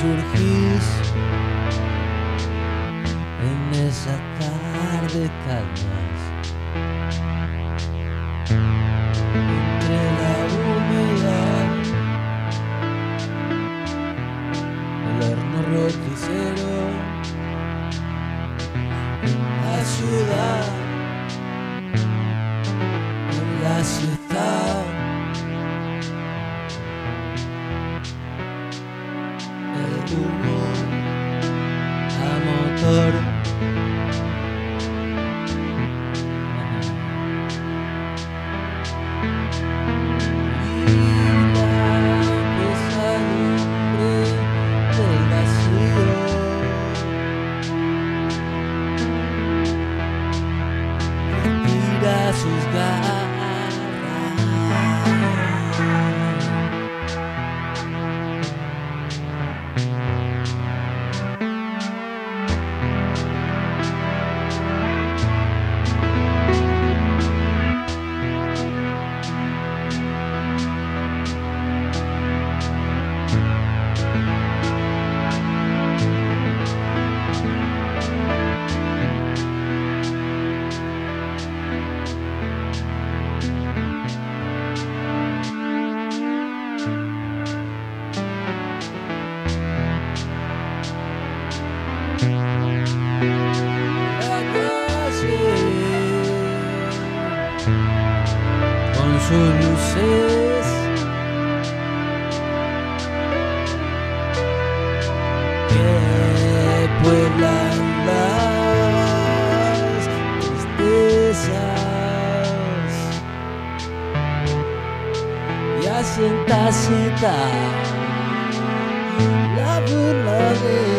surgís en esa tarde calmas entre la humedad el horno roticero la ciudad en la ciudad humo a motor sus garras con sus luces. Que pueblan las tristezas y hacen tácita la verdadera